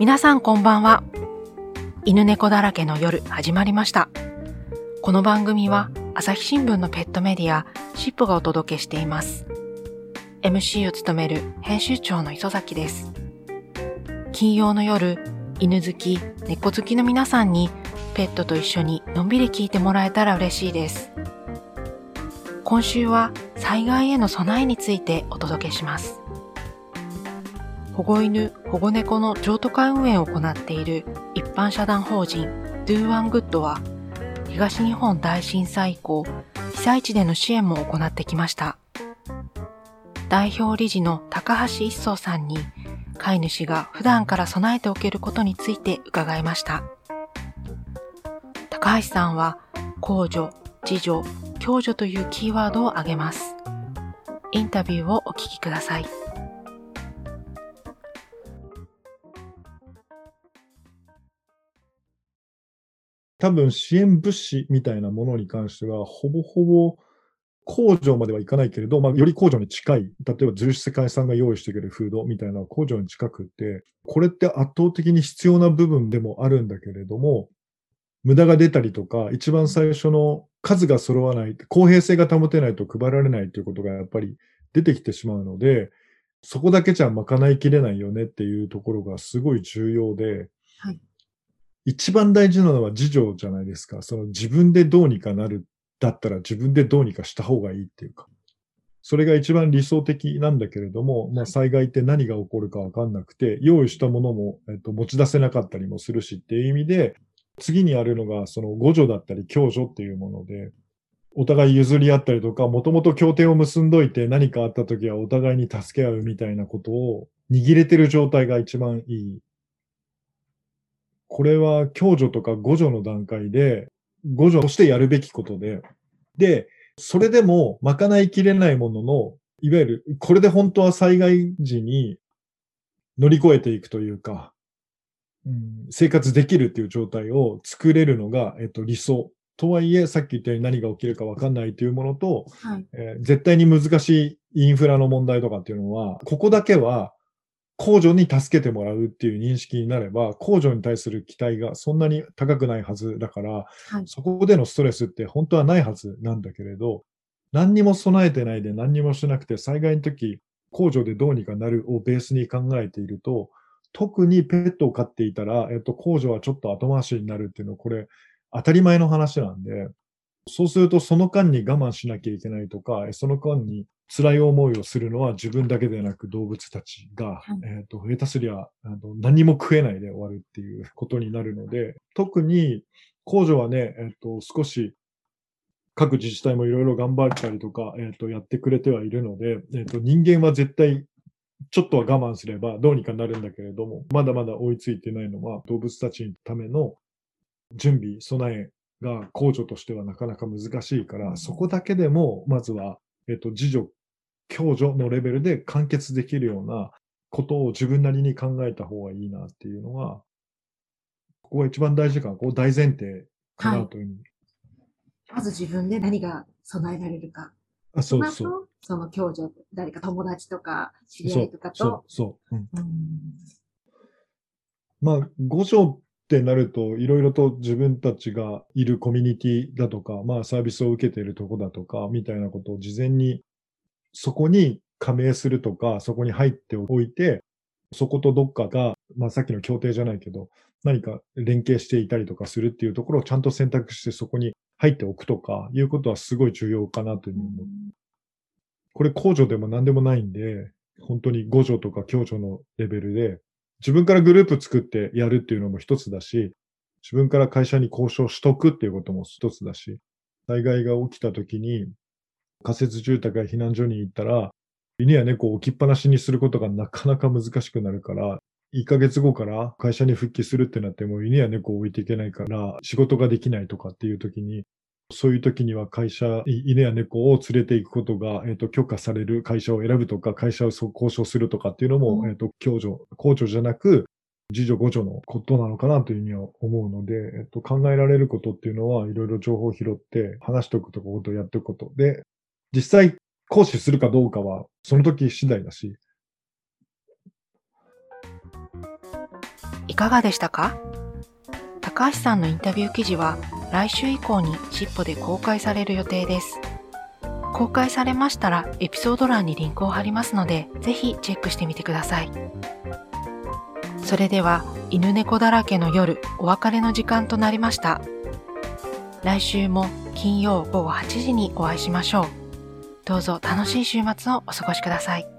皆さんこんばんは。犬猫だらけの夜始まりました。この番組は朝日新聞のペットメディアシップがお届けしています。MC を務める編集長の磯崎です。金曜の夜、犬好き、猫好きの皆さんにペットと一緒にのんびり聞いてもらえたら嬉しいです。今週は災害への備えについてお届けします。保護犬、保護猫の譲渡会運営を行っている一般社団法人 Do One Good は東日本大震災以降、被災地での支援も行ってきました。代表理事の高橋一宗さんに飼い主が普段から備えておけることについて伺いました。高橋さんは公助、自助、共助というキーワードを挙げます。インタビューをお聞きください。多分支援物資みたいなものに関しては、ほぼほぼ工場まではいかないけれど、まあ、より工場に近い、例えば重視世界さんが用意してくれるフードみたいな工場に近くって、これって圧倒的に必要な部分でもあるんだけれども、無駄が出たりとか、一番最初の数が揃わない、公平性が保てないと配られないということがやっぱり出てきてしまうので、そこだけじゃ賄いきれないよねっていうところがすごい重要で、はい。一番大事なのは自助じゃないですか。その自分でどうにかなるだったら自分でどうにかした方がいいっていうか。それが一番理想的なんだけれども、まあ、災害って何が起こるかわかんなくて、用意したものも、えっと、持ち出せなかったりもするしっていう意味で、次にあるのがその互助だったり共助っていうもので、お互い譲り合ったりとか、もともと協定を結んどいて何かあった時はお互いに助け合うみたいなことを握れてる状態が一番いいこれは共助とか互助の段階で、互助としてやるべきことで、で、それでも賄いきれないものの、いわゆる、これで本当は災害時に乗り越えていくというか、うん、生活できるっていう状態を作れるのが、えっと、理想。とはいえ、さっき言ったように何が起きるかわかんないというものと、はい。えー絶対に難しいインフラの問題とかっていうのは、ここだけは控除に助けてもらうっていう認識になれば、控除に対する期待がそんなに高くないはずだから、はい。そこでのストレスって本当はないはずなんだけれど、何にも備えてないで何にもしなくて、災害の時、控除でどうにかなるをベースに考えていると、特にペットを飼っていたら、えっと、控除はちょっと後回しになるっていうのは、これ、当たり前の話なんで、そうするとその間に我慢しなきゃいけないとか、その間に辛い思いをするのは自分だけでなく動物たちが、はい。えっ、と、下手すりゃあの何も食えないで終わるっていうことになるので、特に控除はね、えっ、と、少し各自治体もいろいろ頑張ったりとか、えっ、と、やってくれてはいるので、えっ、と、人間は絶対ちょっとは我慢すればどうにかなるんだけれども、まだまだ追いついてないのは動物たちのための準備、備えが控除としてはなかなか難しいから、そこだけでも、まずは、えっと、自助、共助のレベルで完結できるようなことを自分なりに考えた方がいいなっていうのが、ここが一番大事かな、こう大前提かなというふうに。まず自分で何が備えられるか。あ、そうの後そう。その共助、誰か友達とか知り合そういとかそうと。、そう。うんうんまあ、五条ってなると、いろいろと自分たちがいるコミュニティだとか、まあ、サービスを受けているとこだとか、みたいなことを事前に、そこに加盟するとか、そこに入っておいて、そことどっかが、まあ、さっきの協定じゃないけど、何か連携していたりとかするっていうところをちゃんと選択してそこに入っておくとか、いうことはすごい重要かなというふうに思う。これ控除でも何でもないんで、本当に互助とか共助のレベルで、自分からグループ作ってやるっていうのも一つだし、自分から会社に交渉しとくっていうことも一つだし、災害が起きた時に仮設住宅や避難所に行ったら、犬や猫を置きっぱなしにすることがなかなか難しくなるから、1ヶ月後から会社に復帰するってなっても犬や猫を置いていけないから仕事ができないとかっていう時に、そういう時には会社、い犬や猫を連れて行くことが、えっ、と、許可される会社を選ぶとか、会社をそう交渉するとかっていうのも、うん。えっ、と、共助、公助じゃなく、自助、互助のことなのかなというふうには思うので、えっと、考えられることっていうのは、いろいろ情報を拾って、話しておくとことをやっておくことで、実際、行使するかどうかは、その時次第だし、いかがでしたか？高橋さんのインタビュー記事は来週以降にしっぽで公開される予定です。公開されましたらエピソード欄にリンクを貼りますので、ぜひチェックしてみてください。それでは、犬猫だらけの夜、お別れの時間となりました。来週も金曜午後8時にお会いしましょう。どうぞ楽しい週末をお過ごしください。